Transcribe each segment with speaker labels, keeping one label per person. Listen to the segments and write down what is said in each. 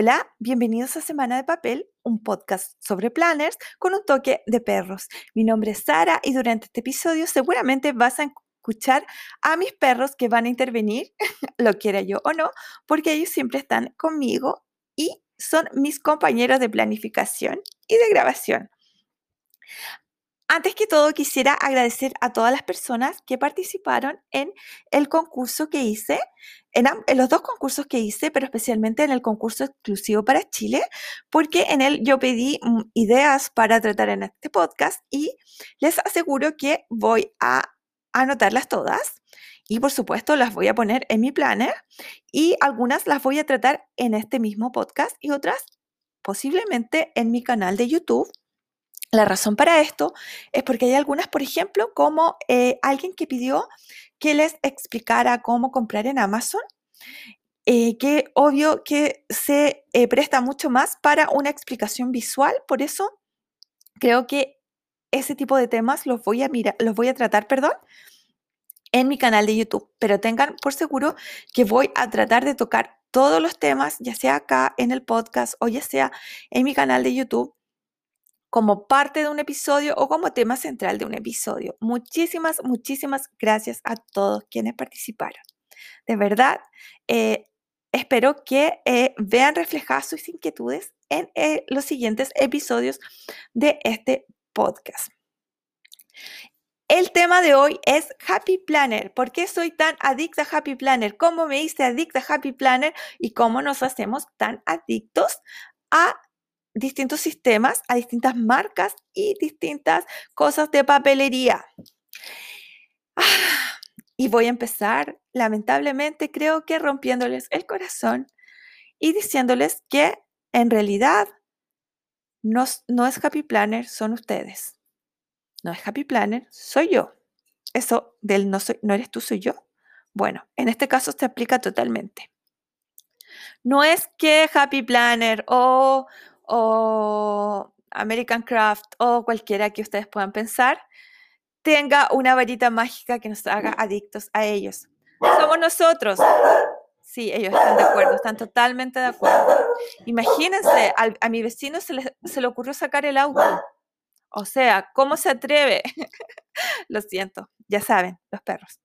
Speaker 1: Hola, bienvenidos a Semana de Papel, un podcast sobre planners con un toque de perros. Mi nombre es Sara y durante este episodio seguramente vas a escuchar a mis perros que van a intervenir, lo quiera yo o no, porque ellos siempre están conmigo y son mis compañeros de planificación y de grabación. Antes que todo, quisiera agradecer a todas las personas que participaron en el concurso que hice, en, los dos concursos que hice, pero especialmente en el concurso exclusivo para Chile, porque en él yo pedí mm, ideas para tratar en este podcast y les aseguro que voy a anotarlas todas y por supuesto las voy a poner en mi planner y algunas las voy a tratar en este mismo podcast y otras posiblemente en mi canal de YouTube la razón para esto es porque hay algunas, por ejemplo, como eh, alguien que pidió que les explicara cómo comprar en Amazon, eh, que obvio que se eh, presta mucho más para una explicación visual, por eso creo que ese tipo de temas los voy a mirar, los voy a tratar, perdón, en mi canal de YouTube, pero tengan por seguro que voy a tratar de tocar todos los temas, ya sea acá en el podcast o ya sea en mi canal de YouTube como parte de un episodio o como tema central de un episodio. Muchísimas, muchísimas gracias a todos quienes participaron. De verdad, eh, espero que eh, vean reflejadas sus inquietudes en eh, los siguientes episodios de este podcast. El tema de hoy es Happy Planner. ¿Por qué soy tan adicta a Happy Planner? ¿Cómo me hice adicta a Happy Planner? ¿Y cómo nos hacemos tan adictos a distintos sistemas, a distintas marcas y distintas cosas de papelería. Ah, y voy a empezar, lamentablemente, creo que rompiéndoles el corazón y diciéndoles que en realidad no, no es Happy Planner, son ustedes. No es Happy Planner, soy yo. Eso del no, soy, no eres tú, soy yo. Bueno, en este caso se aplica totalmente. No es que Happy Planner o o American Craft o cualquiera que ustedes puedan pensar, tenga una varita mágica que nos haga adictos a ellos. Somos nosotros. Sí, ellos están de acuerdo, están totalmente de acuerdo. Imagínense, a, mi vecino se le, se le ocurrió sacar el auto. O sea, ¿cómo se atreve? Lo siento, ya saben, los perros.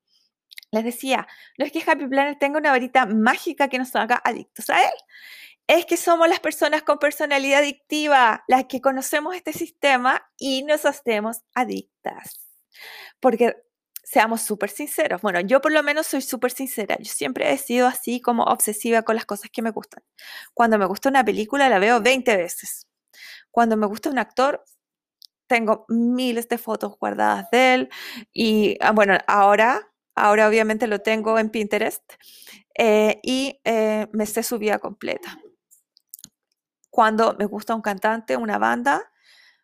Speaker 1: Les decía, no es que Happy Planner tenga una varita mágica que nos haga adictos a él es que somos las personas con personalidad adictiva las que conocemos este sistema y nos hacemos adictas. Porque seamos súper sinceros. Bueno, yo por lo menos soy súper sincera. Yo siempre he sido así como obsesiva con las cosas que me gustan. Cuando me gusta una película la veo 20 veces. Cuando me gusta un actor, tengo miles de fotos guardadas de él. Y ah, bueno, ahora, ahora obviamente lo tengo en Pinterest. Eh, y eh, me sé su vida completa cuando me gusta un cantante, una banda,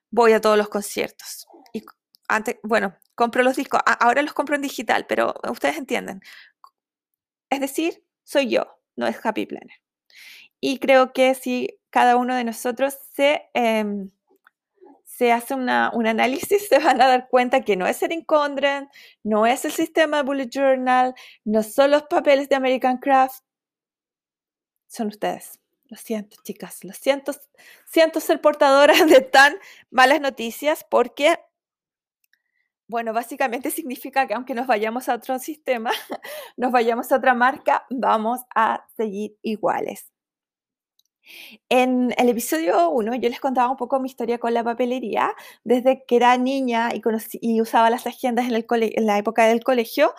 Speaker 1: voy a todos los conciertos. Y antes, bueno, compro los discos, ahora los compro en digital, pero ustedes entienden. Es decir, soy yo, no es Happy Planner. Y creo que si cada uno de nosotros se, em, se hace un análisis, se van a dar cuenta que no es el Condren, no es el sistema de Bullet Journal, no son los papeles de American Craft, son ustedes. Lo siento, chicas, lo siento. Siento ser portadora de tan malas noticias porque, bueno, básicamente significa que aunque nos vayamos a otro sistema, nos vayamos a otra marca, vamos a seguir iguales. En el episodio 1 yo les contaba un poco mi historia con la papelería, desde que era niña y, y usaba las agendas en, el en la época del colegio,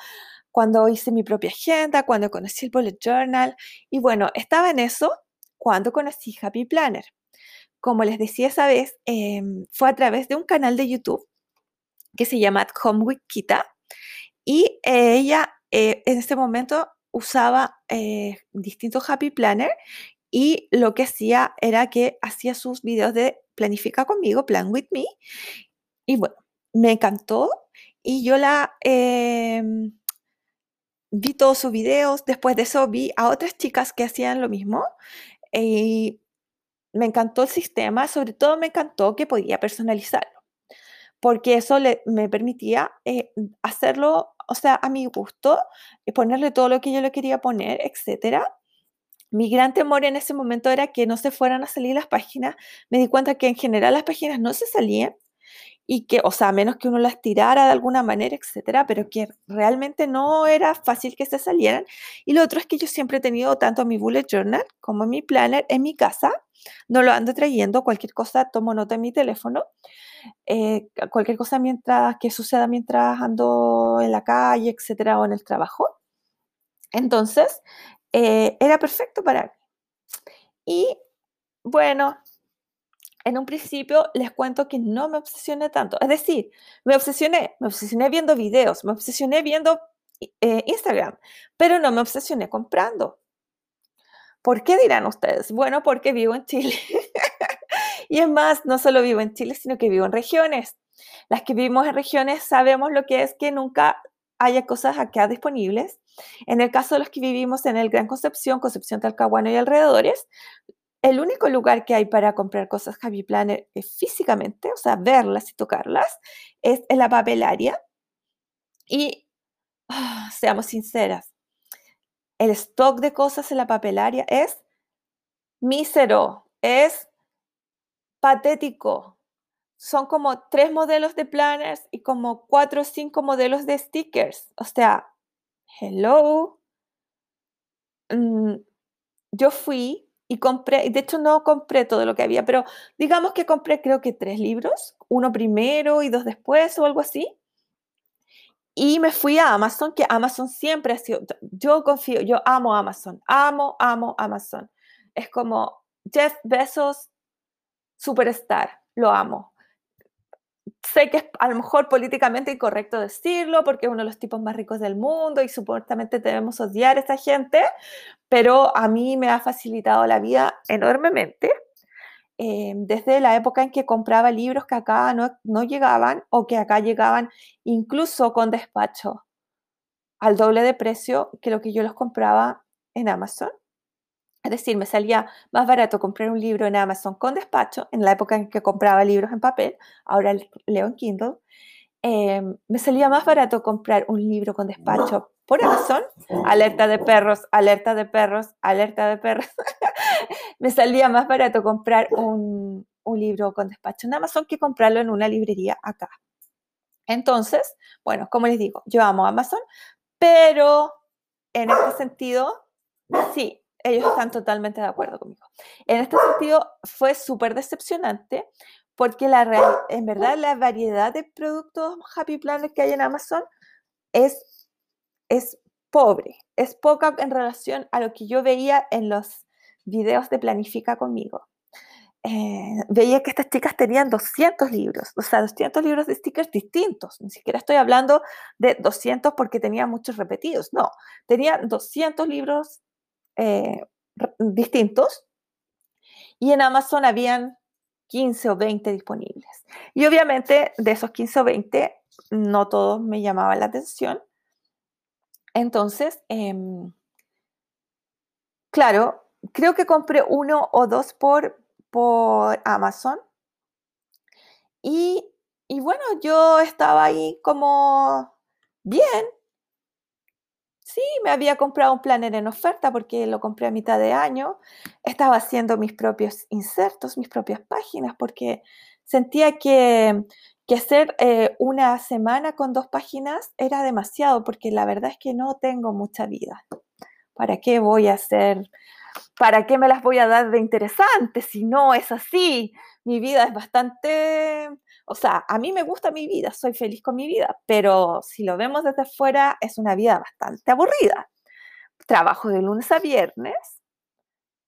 Speaker 1: cuando hice mi propia agenda, cuando conocí el bullet journal. Y bueno, estaba en eso cuando conocí Happy Planner. Como les decía esa vez, em, fue a través de un canal de YouTube que se llama At Home with Kita y eh, ella eh, en ese momento usaba eh, distintos Happy Planner y lo que hacía era que hacía sus videos de planifica conmigo, plan with me. Y bueno, me encantó y yo la em, vi todos sus videos. Después de eso vi a otras chicas que hacían lo mismo y me encantó el sistema, sobre todo me encantó que podía personalizarlo, porque eso me permitía eh, hacerlo, o sea, a mi gusto, y ponerle todo lo que yo le quería poner, etcétera. mi gran temor en ese momento era que no se fueran a salir las páginas. Me di cuenta que en general las páginas no se salían y que, o sea, a menos que uno las tirara de alguna manera, etcétera, pero que realmente no era fácil que se salieran. Y lo otro es que yo siempre he tenido tanto mi bullet journal como mi planner en mi casa. No lo ando trayendo, cualquier cosa tomo nota en mi teléfono. Eh, cualquier cosa mientras que suceda mientras ando en la calle, etcétera, o en el trabajo. Entonces, eh, era perfecto para mí. Y bueno, en un principio les cuento que no me obsesioné tanto. Es decir, me obsesioné, me obsesioné viendo videos, me obsesioné viendo eh, Instagram, pero no me obsesioné comprando. ¿Por qué dirán ustedes? Bueno, porque vivo en Chile. y es más, no solo vivo en Chile, sino que vivo en regiones. Las que vivimos en regiones sabemos lo que es que nunca haya cosas acá disponibles. En el caso de los que vivimos en el Gran Concepción, Concepción Talcahuano y alrededores, el único lugar que hay para comprar cosas Happy Planner físicamente, o sea, verlas y tocarlas, es en la papelaria. Y ah, seamos sinceras, el stock de cosas en la papelaria es mísero, es patético son como tres modelos de planners y como cuatro o cinco modelos de stickers. O sea, hello. Mm, yo fui y compré, de hecho no compré todo lo que había, pero digamos que compré creo que tres libros, uno primero y dos después o algo así. Y me fui a Amazon, que Amazon siempre ha sido, yo confío, yo amo Amazon, amo, amo Amazon. Es como Jeff Bezos, superstar, lo amo sé que es a lo mejor políticamente incorrecto decirlo porque es uno de los tipos más ricos del mundo y supuestamente debemos odiar a esa gente, pero a mí me ha facilitado la vida enormemente. Eh, desde la época en que compraba libros que acá no, no llegaban o que acá llegaban incluso con despacho al doble de precio que lo que yo los compraba en Amazon. Es decir, me salía más barato comprar un libro en Amazon con despacho, en la época en que compraba libros en papel, ahora leo en Kindle. Em, me salía más barato comprar un libro con despacho por Amazon, alerta de perros, alerta de perros, alerta de perros. me salía más barato comprar un, un libro con despacho en Amazon que comprarlo en una librería acá. Entonces, bueno, como les digo, yo amo Amazon, pero en este sentido, sí, ellos están totalmente de acuerdo conmigo. En este sentido, fue súper decepcionante porque la en verdad la variedad de productos Happy Planet que hay en Amazon es, es pobre, es poca en relación a lo que yo veía en los videos de Planifica conmigo. Eh, veía que estas chicas tenían 200 libros, o sea, 200 libros de stickers distintos. Ni siquiera estoy hablando de 200 porque tenía muchos repetidos, no, tenían 200 libros eh, distintos y en Amazon habían 15 o 20 disponibles. Y obviamente de esos 15 o 20, no todos me llamaban la atención. Entonces, em, claro, creo que compré uno o dos por, por Amazon. Y, y bueno, yo estaba ahí como bien, Sí, me había comprado un planner en oferta porque lo compré a mitad de año. Estaba haciendo mis propios insertos, mis propias páginas, porque sentía que, que hacer eh, una semana con dos páginas era demasiado, porque la verdad es que no tengo mucha vida. ¿Para qué voy a hacer? ¿Para qué me las voy a dar de interesantes si no es así? Mi vida es bastante o sea, a mí me gusta mi vida, soy feliz con mi vida, pero si lo vemos desde fuera es una vida bastante aburrida. Trabajo de lunes a viernes,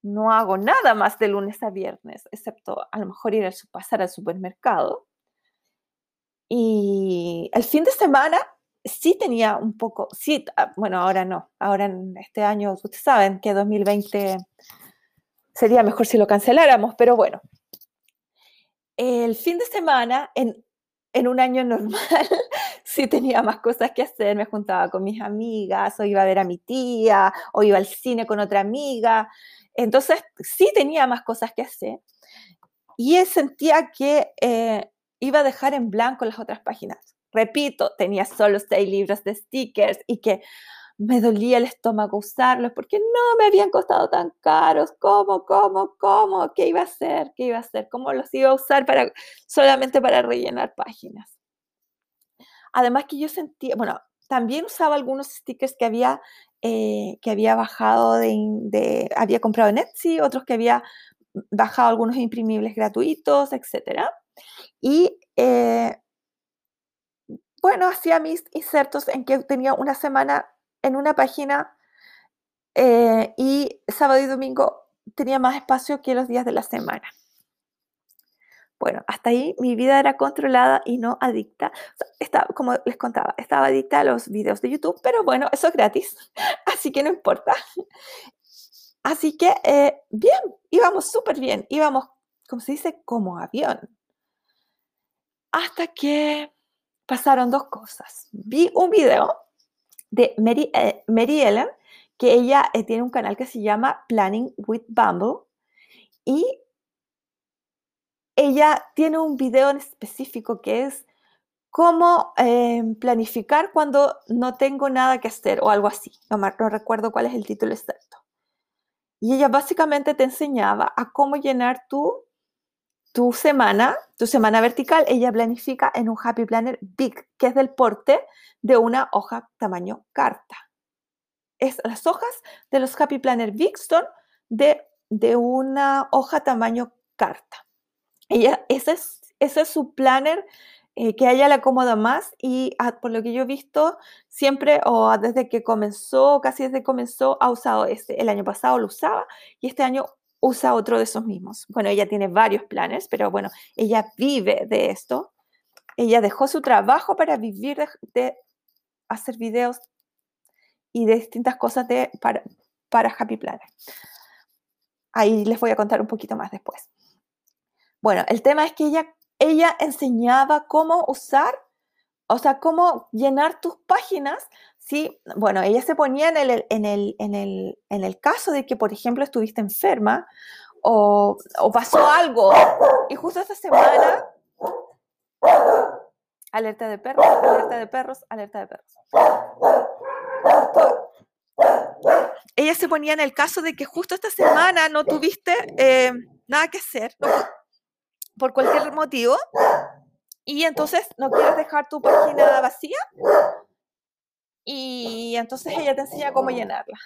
Speaker 1: no hago nada más de lunes a viernes, excepto a lo mejor ir a pasar al supermercado. Y el fin de semana sí tenía un poco, sí, ah, bueno, ahora no, ahora en este año, ustedes saben que 2020 sería mejor si lo canceláramos, pero bueno, el fin de semana, en, un año normal, sí tenía más cosas que hacer. Me juntaba con mis amigas, o iba a ver a mi tía, o iba al cine con otra amiga. Entonces, sí tenía más cosas que hacer. Y sentía que eh, iba a dejar en blanco las otras páginas. Repito, tenía solo seis libros de stickers y que me dolía el estómago usarlos porque no me habían costado tan caros. ¿Cómo, cómo, cómo? ¿Qué iba a hacer? ¿Qué iba a hacer? ¿Cómo los iba a usar para, solamente para rellenar páginas? Además que yo sentía, bueno, también usaba algunos stickers que había, eh, que había bajado de, había comprado en Etsy, otros que había bajado algunos imprimibles gratuitos, etc. Y eh, bueno, hacía mis insertos en que tenía una semana en una página eh, y sábado y domingo tenía más espacio que los días de la semana. Bueno, hasta ahí mi vida era controlada y no adicta. estaba, como les contaba, estaba adicta a los videos de YouTube, pero bueno, eso es gratis, así que no importa. Así que, eh, bien, íbamos súper bien, íbamos, como se dice, como avión. Hasta que pasaron dos cosas. Vi un video de Mary, eh, Ellen, que ella eh, tiene un canal que se llama Planning with Bumble, y ella tiene un video en específico que es cómo em, planificar cuando no tengo nada que hacer o algo así. No, no recuerdo cuál es el título exacto. Y ella básicamente te enseñaba a cómo llenar tu, tu semana, tu semana vertical. Ella planifica en un Happy Planner Big, que es del porte de una hoja tamaño carta. Es, las hojas de los Happy Planner Big son de, de una hoja tamaño carta. Ella, ese, es, ese es su planner eh, que a ella le acomoda más y ah, por lo que yo he visto, siempre o desde que comenzó, casi desde que comenzó, ha usado este. El año pasado lo usaba y este año usa otro de esos mismos. Bueno, ella tiene varios planes, pero bueno, ella vive de esto. Ella dejó su trabajo para vivir de, hacer videos y de distintas cosas de, para, para Happy Planner. Ahí les voy a contar un poquito más después. Bueno, el tema es que ella ella enseñaba cómo usar, o sea, cómo llenar tus páginas. Sí, bueno, ella se ponía en el, en el, en el, en el caso de que, por ejemplo, estuviste enferma o, o pasó algo y justo esta semana alerta de perros, alerta de perros, alerta de perros. Ella se ponía en el caso de que justo esta semana no tuviste eh, nada que hacer, por cualquier motivo y entonces no quieres dejar tu página vacía y entonces ella te enseña cómo llenarla.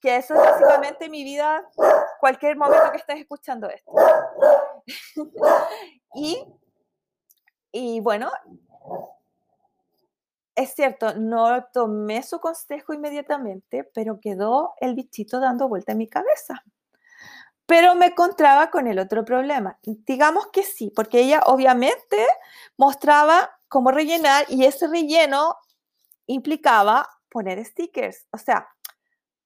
Speaker 1: Que eso es básicamente mi vida cualquier momento que estés escuchando esto. y, y bueno, es cierto, no tomé su consejo inmediatamente, pero quedó el bichito dando vuelta en mi cabeza. Pero me encontraba con el otro problema. Digamos que sí, porque ella obviamente mostraba cómo rellenar y ese relleno implicaba poner stickers. O sea,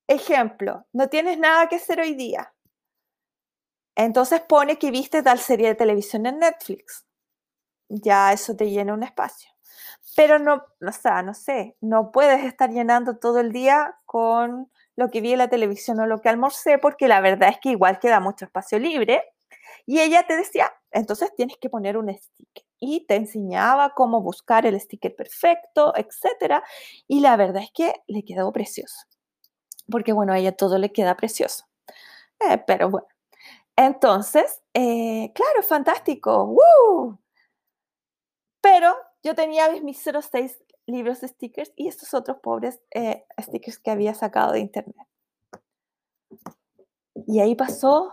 Speaker 1: ejemplo, no tienes nada que hacer hoy día. Entonces pone que viste tal serie de televisión en Netflix. Ya eso te llena un espacio. Pero no, o sea, no sé, no puedes estar llenando todo el día con lo que vi en la televisión o lo que almorcé, porque la verdad es que igual queda mucho espacio libre. Y ella te decía, entonces tienes que poner un sticker. Y te enseñaba cómo buscar el sticker perfecto, etc. Y la verdad es que le quedó precioso. Porque bueno, a ella todo le queda precioso. Eh, pero bueno. Entonces, eh, claro, fantástico. Pero yo tenía mis 06 libros de stickers y estos otros pobres eh, stickers que había sacado de internet. Y ahí pasó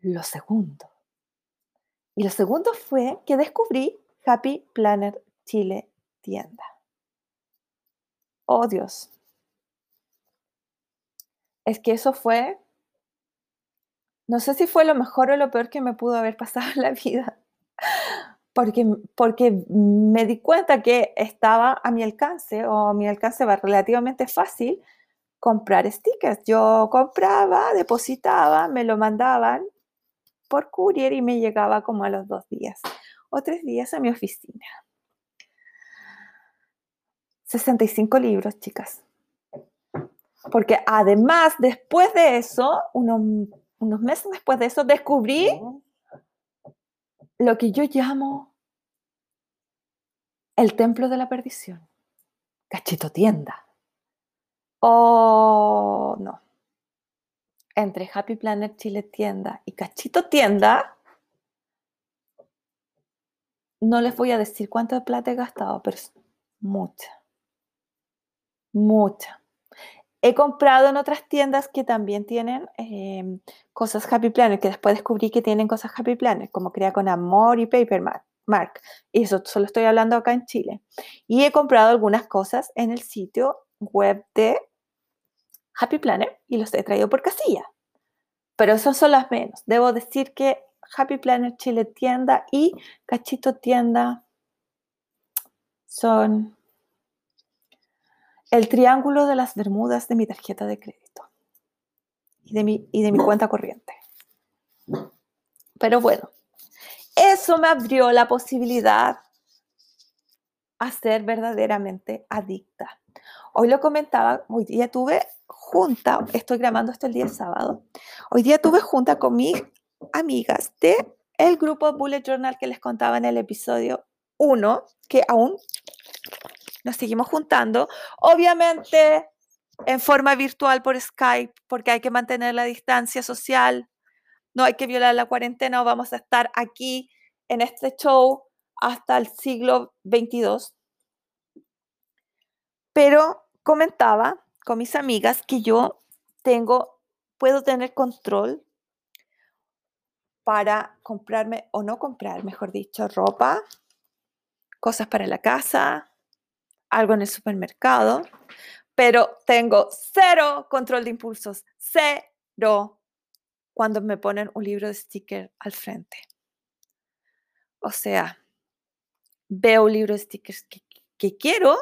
Speaker 1: lo segundo. Y lo segundo fue que descubrí Happy Planner Chile tienda. Oh Dios. Es que eso fue, no sé si fue lo mejor o lo peor que me pudo haber pasado en la vida porque, porque me di cuenta que estaba a mi alcance o a mi alcance va relativamente fácil comprar stickers. Yo compraba, depositaba, me lo mandaban por courier y me llegaba como a los dos días o tres días a mi oficina. 65 libros, chicas. Porque además, después de eso, unos, unos meses después de eso, descubrí lo que yo llamo el templo de la perdición, cachito tienda. o no. Entre Happy Planet Chile Tienda y Cachito Tienda, no les voy a decir cuánto de plata he gastado, pero es mucha. Mucha. He comprado en otras tiendas que también tienen em, cosas Happy Planner, que después descubrí que tienen cosas Happy Planner, como Crea con Amor y Paper Mark. Y eso solo estoy hablando acá en Chile. Y he comprado algunas cosas en el sitio web de Happy Planner y los he traído por casilla. Pero esas son las menos. Debo decir que Happy Planner Chile Tienda y Cachito Tienda son el triángulo de las Bermudas de mi tarjeta de crédito y de mi, y de mi cuenta corriente. Pero bueno, eso me abrió la posibilidad a ser verdaderamente adicta. Hoy lo comentaba, hoy día tuve junta, estoy grabando esto el día sábado, hoy día tuve junta con mis amigas de el grupo Bullet Journal que les contaba en el episodio 1, que aún nos seguimos juntando, obviamente en forma virtual por Skype, porque hay que mantener la distancia social, no hay que violar la cuarentena o vamos a estar aquí en este show hasta el siglo 22. Pero comentaba con mis amigas que yo tengo, puedo tener control para comprarme o no comprar, mejor dicho, ropa, cosas para la casa, algo en el supermercado, pero tengo cero control de impulsos, cero cuando me ponen un libro de sticker al frente. O sea, veo un libro de stickers que, que quiero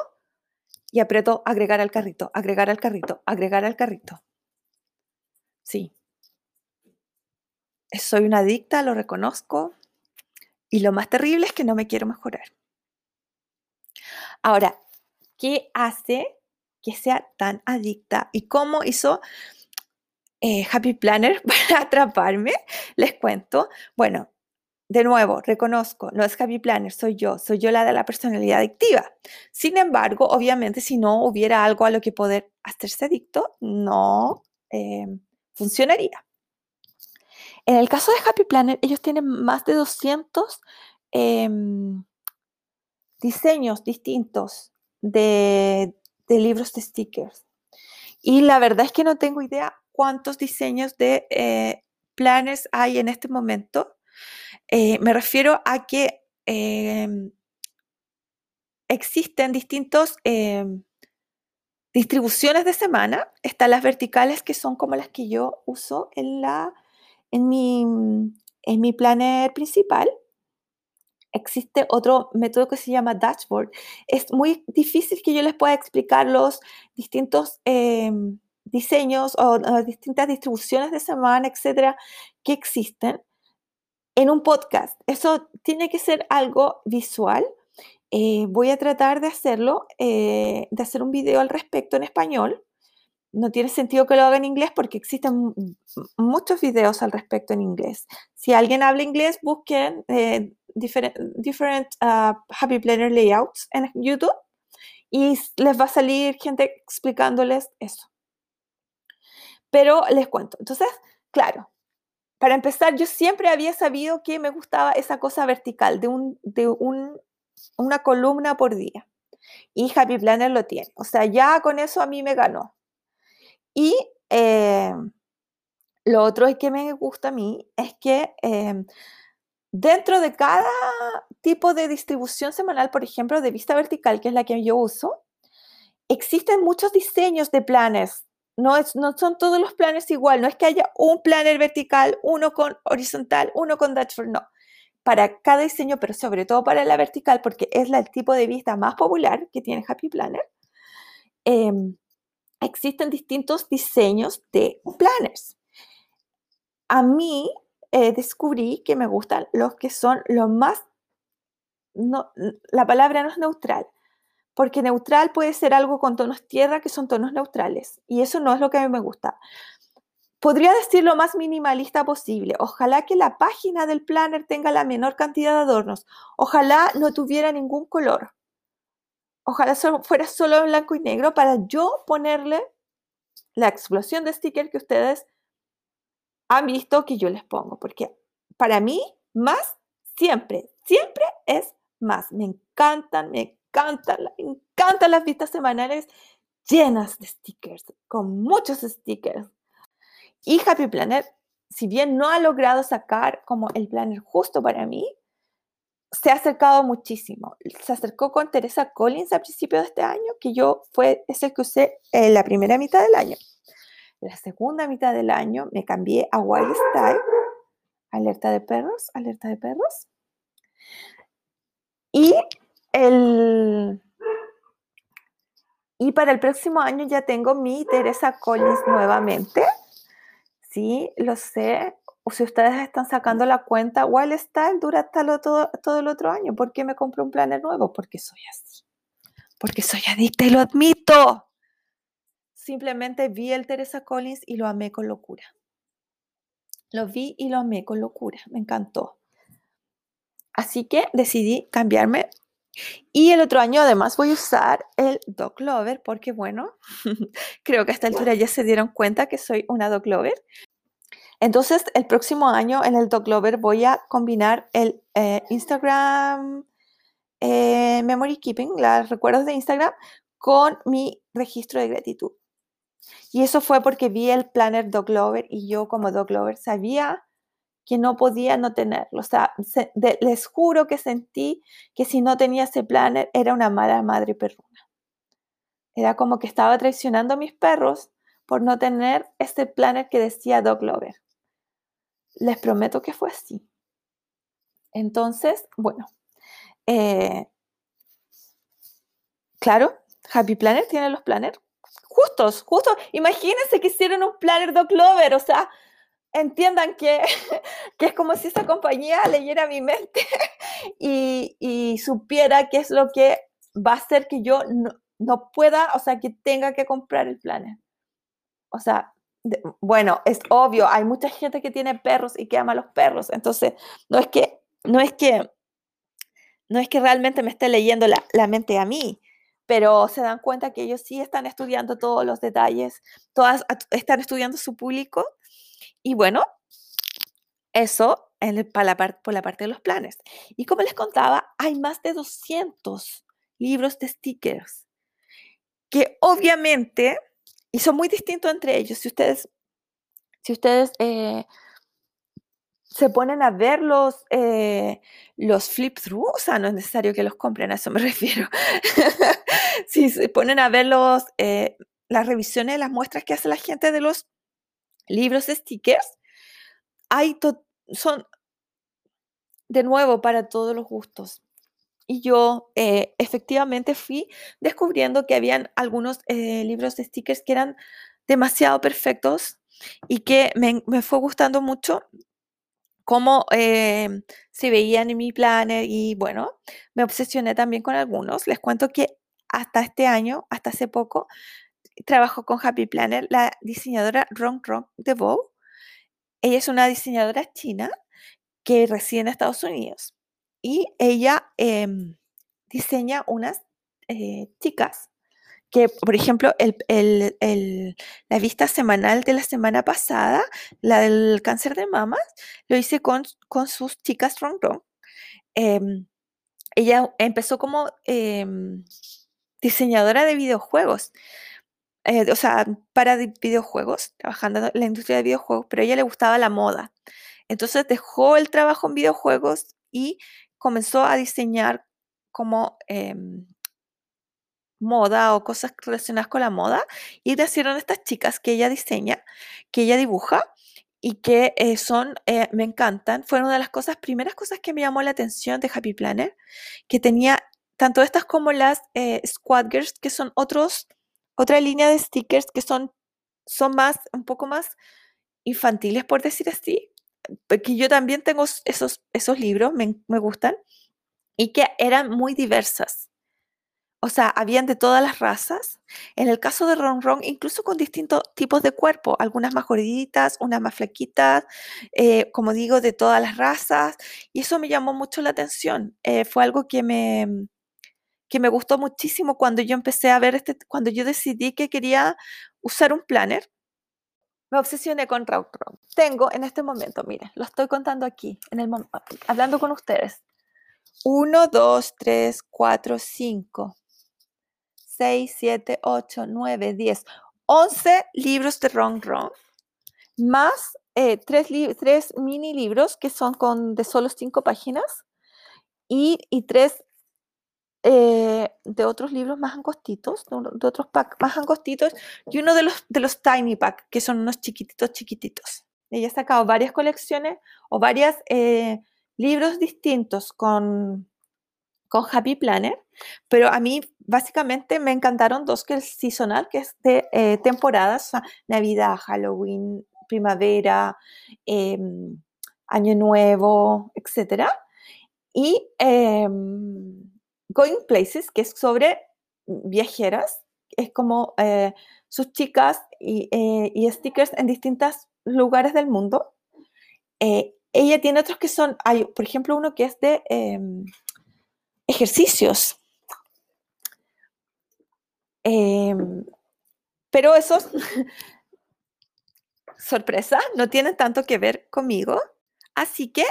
Speaker 1: y aprieto agregar al carrito, agregar al carrito, agregar al carrito. Sí. Soy una adicta, lo reconozco. Y lo más terrible es que no me quiero mejorar. Ahora, qué hace que sea tan adicta y cómo hizo eh, Happy Planner para atraparme, les cuento. Bueno, de nuevo, reconozco, no es Happy Planner, soy yo, soy yo la de la personalidad adictiva. Sin embargo, obviamente, si no hubiera algo a lo que poder hacerse adicto, no eh, funcionaría. En el caso de Happy Planner, ellos tienen más de 200 em, diseños distintos de, libros de stickers. Y la verdad es que no tengo idea cuántos diseños de eh, planners hay en este momento. Eh, me refiero a que em, existen distintos em, distribuciones de semana. Están las verticales que son como las que yo uso en, la, en, mi, en mi planner principal existe otro método que se llama dashboard. Es muy difícil que yo les pueda explicar los distintos em, diseños o, distintas distribuciones de semana, etcétera, que existen en un podcast. Eso tiene que ser algo visual. Eh, voy a tratar de hacerlo, eh, de hacer un video al respecto en español no tiene sentido que lo haga en inglés porque existen muchos videos al respecto en inglés. Si alguien habla inglés, busquen eh, different, ah, Happy Planner layouts en YouTube y les va a salir gente explicándoles eso. Pero les cuento. Entonces, claro, para empezar, yo siempre había sabido que me gustaba esa cosa vertical de, un, de un, una columna por día. Y Happy Planner lo tiene. O sea, ya con eso a mí me ganó. Y eh, lo otro que me gusta a mí es que em, dentro de cada tipo de distribución semanal, por ejemplo, de vista vertical, que es la que yo uso, existen muchos diseños de planes. No, son todos los planes igual, no es que haya un planner vertical, uno con horizontal, uno con dashboard, no. Para cada diseño, pero sobre todo para la vertical, porque es el tipo de vista más popular que tiene Happy Planner, em, existen distintos diseños de planners. A mí eh, descubrí que me gustan los que son los más, la palabra no es neutral, porque neutral puede ser algo con tonos tierra que son tonos neutrales, y eso no es lo que a mí me gusta. Podría decir lo más minimalista posible. Ojalá que la página del planner tenga la menor cantidad de adornos. Ojalá no tuviera ningún color ojalá fuera solo blanco y negro para yo ponerle la explosión de stickers que ustedes han visto que yo les pongo, porque para mí más siempre, siempre es más. Me encantan, me encantan, me encantan las vistas semanales llenas de stickers, con muchos stickers. Y Happy Planner, si bien no ha logrado sacar como el planner justo para mí, se ha acercado muchísimo. Se acercó con Teresa Collins a principio de este año, que yo fue ese que usé en la primera mitad del año. La segunda mitad del año me cambié a Wild Style, alerta de perros, alerta de perros. Y el y para el próximo año ya tengo mi Teresa Collins nuevamente. Sí, lo sé. O si ustedes están sacando la cuenta, Wild Style dura hasta todo, todo el otro año. ¿Por qué me compré un planner nuevo? Porque soy así. Porque soy adicta y lo admito. Simplemente vi el Teresa Collins y lo amé con locura. Lo vi y lo amé con locura. Me encantó. Así que decidí cambiarme. Y el otro año además voy a usar el Dog Lover porque bueno, creo que a esta altura ya se dieron cuenta que soy una Dog Lover. Entonces el próximo año en el Dog Lover voy a combinar el eh, Instagram eh, Memory Keeping, los recuerdos de Instagram, con mi registro de gratitud. Y eso fue porque vi el planner Dog Lover y yo como Dog Lover sabía que no podía no tenerlo. O sea, les juro que sentí que si no tenía ese planner era una mala madre perruna. Era como que estaba traicionando a mis perros por no tener ese planner que decía Dog Lover. Les prometo que fue así. Entonces, bueno, eh, claro, Happy Planner tiene los planners justos, justos. Imagínense que hicieron un planner Dog Lover, o sea, entiendan que, que, es como si esa compañía leyera mi mente y, y, supiera qué es lo que va a hacer que yo no, no, pueda, o sea, que tenga que comprar el planner. O sea, bueno, es obvio, hay mucha gente que tiene perros y que ama a los perros, entonces no es que, no es que, no es que realmente me esté leyendo la, la mente a mí, pero se dan cuenta que ellos sí están estudiando todos los detalles, todas están estudiando su público y bueno, eso por la parte de los planes. Y como les contaba, hay más de 200 libros de stickers que obviamente, y son muy distintos entre ellos, si ustedes, si ustedes eh, se ponen a ver los, eh, los flip through, o sea, no es necesario que los compren, a eso me refiero. si se ponen a ver los, eh, las revisiones, las muestras que hace la gente de los libros stickers, hay son de nuevo para todos los gustos. Y yo eh, efectivamente fui descubriendo que habían algunos eh, libros de stickers que eran demasiado perfectos y que me, fue gustando mucho cómo eh, se veían en mi planner y bueno, me obsesioné también con algunos. Les cuento que hasta este año, hasta hace poco, trabajo con Happy Planner la diseñadora Ron Ron de Vogue. Ella es una diseñadora china que reside en Estados Unidos y ella em, diseña unas eh, chicas que, por ejemplo, la vista semanal de la semana pasada, la del cáncer de mama, lo hice con, con sus chicas Ron Ron. Em, ella empezó como em, diseñadora de videojuegos. Eh, o sea, para videojuegos, trabajando en la industria de videojuegos, pero a ella le gustaba la moda. Entonces dejó el trabajo en videojuegos y comenzó a diseñar como em, moda o cosas relacionadas con la moda. Y nacieron estas chicas que ella diseña, que ella dibuja y que eh, son, eh, me encantan. Fueron una de las cosas, primeras cosas que me llamó la atención de Happy Planner, que tenía tanto estas como las Squad Girls, que son otros otra línea de stickers que son, son más, un poco más infantiles, por decir así, porque yo también tengo esos, esos libros, me, me gustan, y que eran muy diversas. O sea, habían de todas las razas. En el caso de Ron Ron, incluso con distintos tipos de cuerpo, algunas más gorditas, unas más flaquitas, eh, como digo, de todas las razas. Y eso me llamó mucho la atención. Eh, fue algo que me, que me gustó muchísimo cuando yo empecé a ver este, cuando yo decidí que quería usar un planner, me obsesioné con Round Tengo en este momento, miren, lo estoy contando aquí, en el hablando con ustedes. 1, 2, 3, 4, 5, 6, 7, 8, 9, 10, 11 libros de Wrong Wrong, más eh, tres, mini libros que son con, de solo cinco páginas y, y tres eh, de otros libros más angostitos, de, otros packs más angostitos, y uno de los, de los Tiny Pack, que son unos chiquititos, chiquititos. Ella ha sacado varias colecciones o varios eh, libros distintos con, con Happy Planner, pero a mí básicamente me encantaron dos, que es seasonal, que es de eh, temporadas, Navidad, Halloween, primavera, em, Año Nuevo, etc. Y em, Going Places, que es sobre viajeras, es como eh, sus chicas eh, y, stickers en distintos lugares del mundo. Eh, ella tiene otros que son, hay, por ejemplo, uno que es de em, ejercicios. Em, pero esos, sorpresa, no tienen tanto que ver conmigo. Así que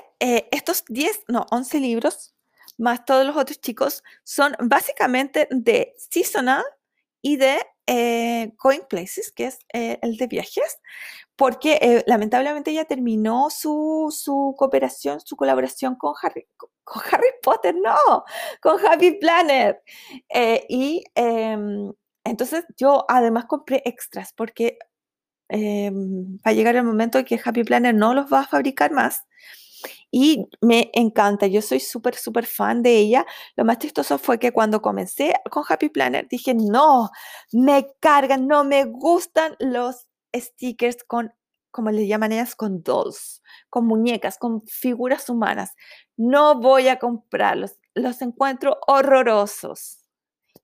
Speaker 1: estos 10, no, 11 libros más todos los otros chicos, son básicamente de seasonal y de eh, Going Places, que es eh, el de viajes, porque eh, lamentablemente ya terminó su, su, cooperación, su colaboración con Harry, con Harry Potter, no, con Happy Planner. y em, entonces yo además compré extras porque va em, a llegar el momento en que Happy Planner no los va a fabricar más. Y me encanta, yo soy súper, súper fan de ella. Lo más chistoso fue que cuando comencé con Happy Planner dije, no, me cargan, no me gustan los stickers con, como le llaman ellas, con dolls, con muñecas, con figuras humanas. No voy a comprarlos, los encuentro horrorosos.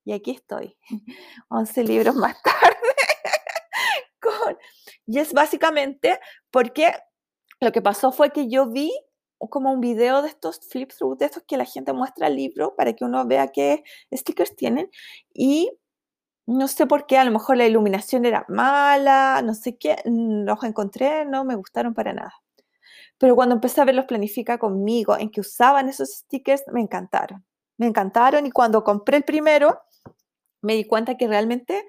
Speaker 1: Y aquí estoy, 11 libros más tarde. Y es básicamente porque lo que pasó fue que yo vi como un video de estos flip through, de estos que la gente muestra el libro para que uno vea qué stickers tienen. Y no sé por qué, a lo mejor la iluminación era mala, no sé qué, mm, los encontré, no me gustaron para nada. Pero cuando empecé a verlos planifica conmigo, en que usaban esos stickers, me encantaron. Me encantaron y cuando compré el primero, me di cuenta que realmente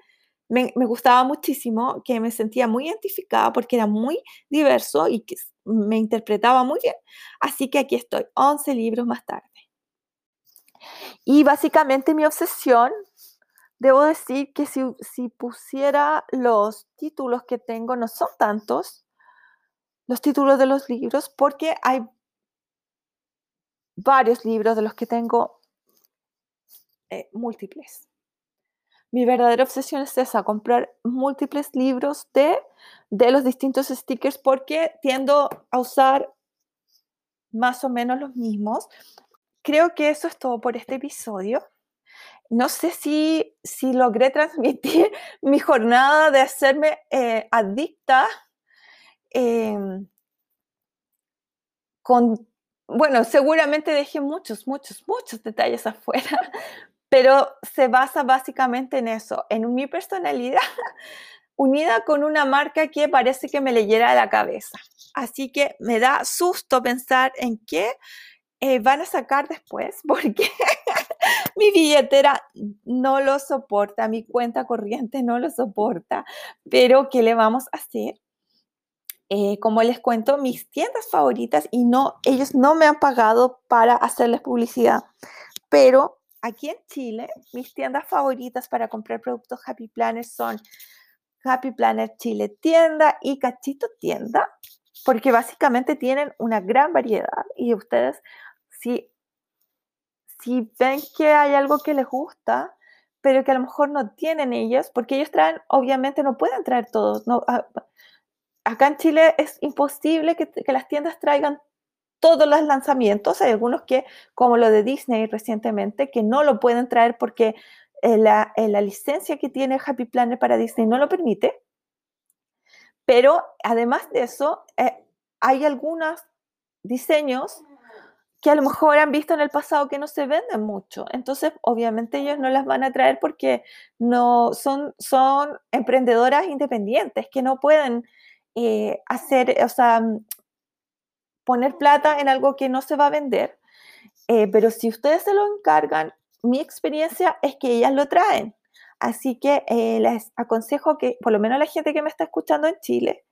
Speaker 1: me, gustaba muchísimo, que me sentía muy identificada porque era muy diverso y que me interpretaba muy bien. Así que aquí estoy, 11 libros más tarde. Y básicamente mi obsesión, debo decir que si, si pusiera los títulos que tengo, no son tantos, los títulos de los libros, porque hay varios libros de los que tengo eh, múltiples mi verdadera obsesión es esa, comprar múltiples libros de, de los distintos stickers porque tiendo a usar más o menos los mismos. Creo que eso es todo por este episodio. No sé si, si logré transmitir mi jornada de hacerme eh, adicta em, con, bueno, seguramente dejé muchos, muchos, muchos detalles afuera, pero se basa básicamente en eso, en mi personalidad unida con una marca que parece que me leyera la cabeza. Así que me da susto pensar en qué eh, van a sacar después, porque mi billetera no lo soporta, mi cuenta corriente no lo soporta, pero ¿qué le vamos a hacer? Eh, como les cuento, mis tiendas favoritas y no, ellos no me han pagado para hacerles publicidad, pero aquí en Chile, mis tiendas favoritas para comprar productos Happy Planner son Happy Planner Chile Tienda y Cachito Tienda, porque básicamente tienen una gran variedad y ustedes, si, si ven que hay algo que les gusta, pero que a lo mejor no tienen ellos, porque ellos traen, obviamente no pueden traer todos. No, ah, acá en Chile es imposible que, que las tiendas traigan todos los lanzamientos. Hay algunos que, como lo de Disney recientemente, que no lo pueden traer porque eh, la, eh, la, licencia que tiene Happy Planner para Disney no lo permite. Pero además de eso, eh, hay algunos diseños que a lo mejor han visto en el pasado que no se venden mucho. Entonces, obviamente ellos no las van a traer porque no son, son emprendedoras independientes que no pueden hacer, o sea, poner plata en algo que no se va a vender. Eh, pero si ustedes se lo encargan, mi experiencia es que ellas lo traen. Así que eh, les aconsejo que, por lo menos la gente que me está escuchando en Chile,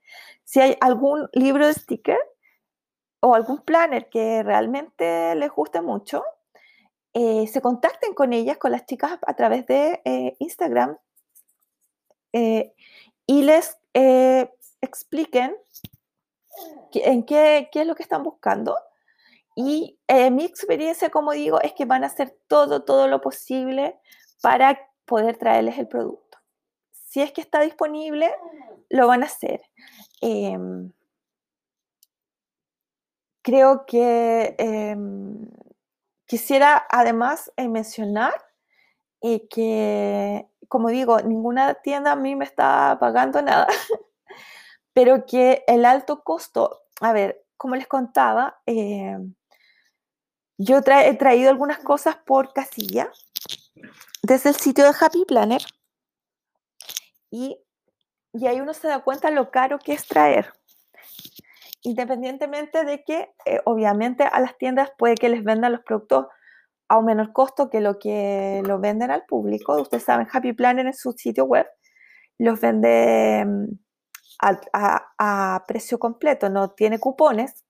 Speaker 1: si hay algún libro de sticker o algún planner que realmente les guste mucho, eh, se contacten con ellas, con las chicas a través de Instagram y les expliquen en qué, qué, es lo que están buscando. Y eh, mi experiencia, como digo, es que van a hacer todo, todo lo posible para poder traerles el producto. Si es que está disponible, lo van a hacer. Em, creo que em, quisiera además eh, mencionar eh, que, como digo, ninguna tienda a mí me está pagando nada. pero que el alto costo, a ver, como les contaba, eh, yo he traído algunas cosas por casilla desde el sitio de Happy Planner y, y ahí uno se da cuenta lo caro que es traer. Independientemente de que, eh, obviamente, a las tiendas puede que les vendan los productos a un menor costo que lo que lo venden al público. Ustedes saben, Happy Planner en su sitio web los vende a, precio completo, no tiene cupones,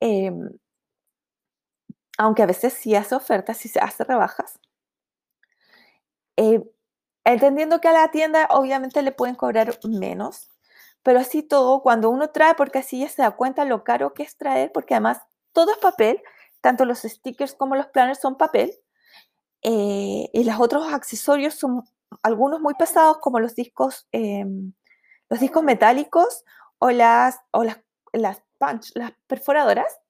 Speaker 1: em, aunque a veces sí hace ofertas, sí se hace rebajas. Eh, entendiendo que a la tienda obviamente le pueden cobrar menos, pero así todo, cuando uno trae, porque así ya se da cuenta lo caro que es traer, porque además todo es papel, tanto los stickers como los planners son papel, eh, y los otros accesorios son algunos muy pesados, como los discos em, los discos metálicos o las, o las, las punch, las perforadoras.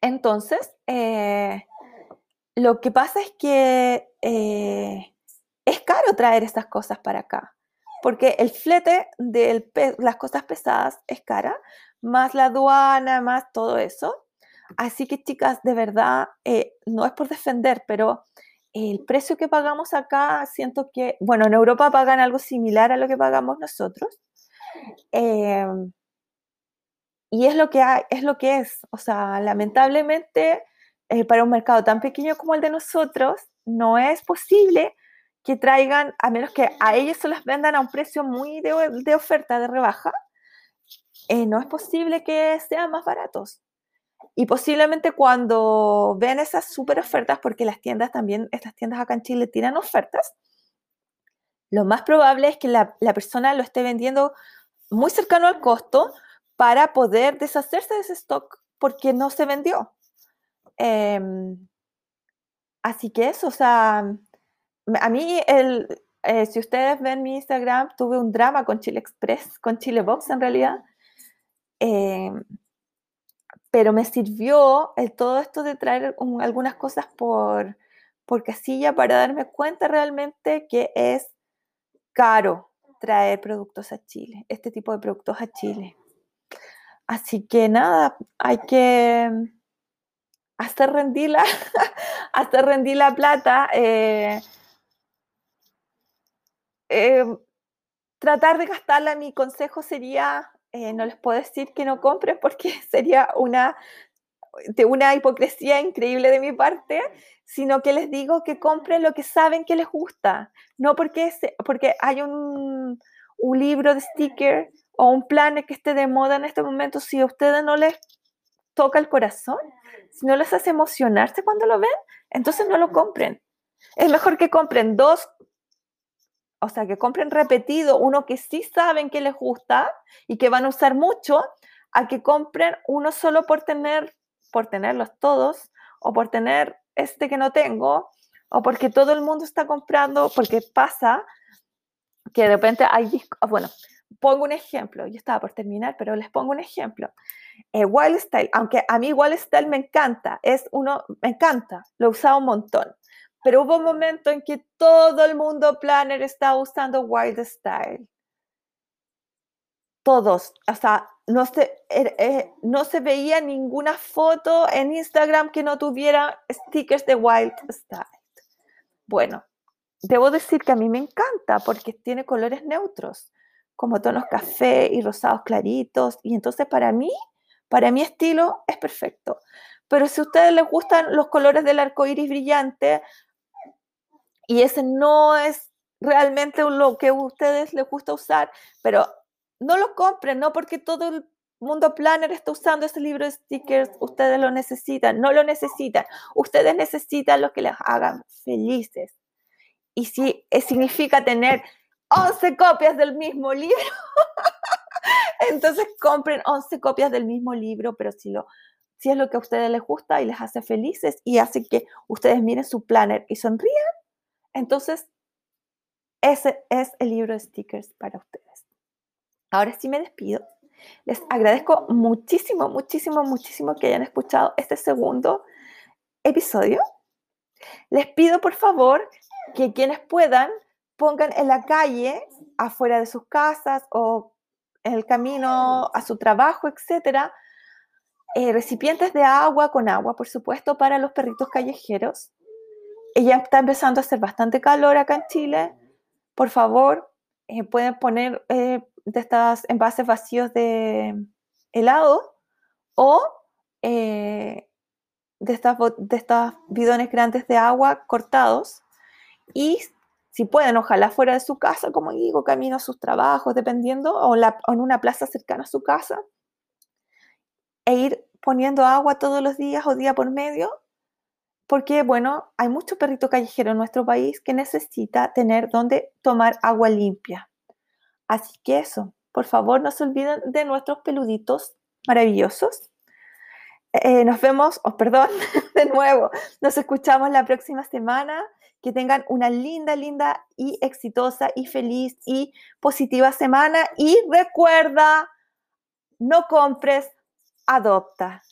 Speaker 1: Entonces, eh, lo que pasa es que eh, es caro traer estas cosas para acá, porque el flete de las cosas pesadas es cara, más la aduana, más todo eso. Así que chicas, de verdad, eh, no es por defender, pero el precio que pagamos acá, siento que, bueno, en Europa pagan algo similar a lo que pagamos nosotros. Em, y es lo que hay, es lo que es. O sea, lamentablemente, eh, para un mercado tan pequeño como el de nosotros, no es posible que traigan, a menos que a ellos se las vendan a un precio muy de, oferta, de rebaja, eh, no es posible que sean más baratos. Y posiblemente cuando ven esas super ofertas, porque las tiendas también, estas tiendas acá en Chile tienen ofertas, lo más probable es que la, persona lo esté vendiendo muy cercano al costo para poder deshacerse de ese stock porque no se vendió. Em, así que eso, o sea, a mí, el, eh, si ustedes ven mi Instagram, tuve un drama con Chile Express, con Chile Box en realidad. Em, pero me sirvió todo esto de traer algunas cosas por, por casilla para darme cuenta realmente que es caro traer productos a Chile, este tipo de productos a Chile. Así que nada, hay que hacer rendir la, hacer rendir la plata. Eh, eh, tratar de gastarla, mi consejo sería eh, no les puedo decir que no compren porque sería una, de una hipocresía increíble de mi parte, sino que les digo que compren lo que saben que les gusta, no porque, porque hay un, un libro de sticker o un plan que esté de moda en este momento, si a ustedes no les toca el corazón, si no les hace emocionarse cuando lo ven, entonces no lo compren. Es mejor que compren dos o sea, que compren repetido uno que sí saben que les gusta y que van a usar mucho, a que compren uno solo por tener, por tenerlos todos, o por tener este que no tengo, o porque todo el mundo está comprando, porque pasa que de repente hay ah, bueno, pongo un ejemplo, yo estaba por terminar, pero les pongo un ejemplo. Eh, Wild Style, aunque a mí Wild Style me encanta, es uno, me encanta, lo he usado un montón. Pero hubo un momento en que todo el mundo planner estaba usando Wild Style. todos, sea, no se, er, eh, no se veía ninguna foto en Instagram que no tuviera stickers de Wild Style. Bueno, debo decir que a mí me encanta porque tiene colores neutros, como tonos café y rosados claritos, y entonces para mí, para mi estilo, es perfecto. Pero si a ustedes les gustan los colores del arco iris brillante y ese no es realmente lo que a ustedes les gusta usar, pero no lo compren, no porque todo el mundo planner está usando ese libro de stickers, ustedes lo necesitan, no lo necesitan, ustedes necesitan lo que les hagan felices. Y si eh, significa tener 11 copias del mismo libro, entonces compren 11 copias del mismo libro, pero si, lo, si es lo que a ustedes les gusta y les hace felices y hace que ustedes miren su planner y sonrían, entonces ese es el libro de stickers para ustedes. Ahora sí me despido. Les agradezco muchísimo, muchísimo, muchísimo que hayan escuchado este segundo episodio. Les pido por favor que quienes puedan pongan en la calle, afuera de sus casas o en el camino a su trabajo, etcétera, eh, recipientes de agua con agua, por supuesto, para los perritos callejeros. Ella está empezando a hacer bastante calor acá en Chile por favor, eh, pueden poner eh, de estos envases vacíos de helado o eh, de, estas, de estas bidones grandes de agua cortados y si pueden, ojalá fuera de su casa, como digo, camino a sus trabajos, dependiendo, o en una plaza cercana a su casa, e ir poniendo agua todos los días o día por medio porque, bueno, hay mucho perrito callejero en nuestro país que necesita tener donde tomar agua limpia. Así que eso, por favor, no se olviden de nuestros peluditos maravillosos. Eh, nos vemos, oh, perdón, de nuevo, nos escuchamos la próxima semana. Que tengan una linda, linda y exitosa y feliz y positiva semana. Y recuerda, no compres, adopta.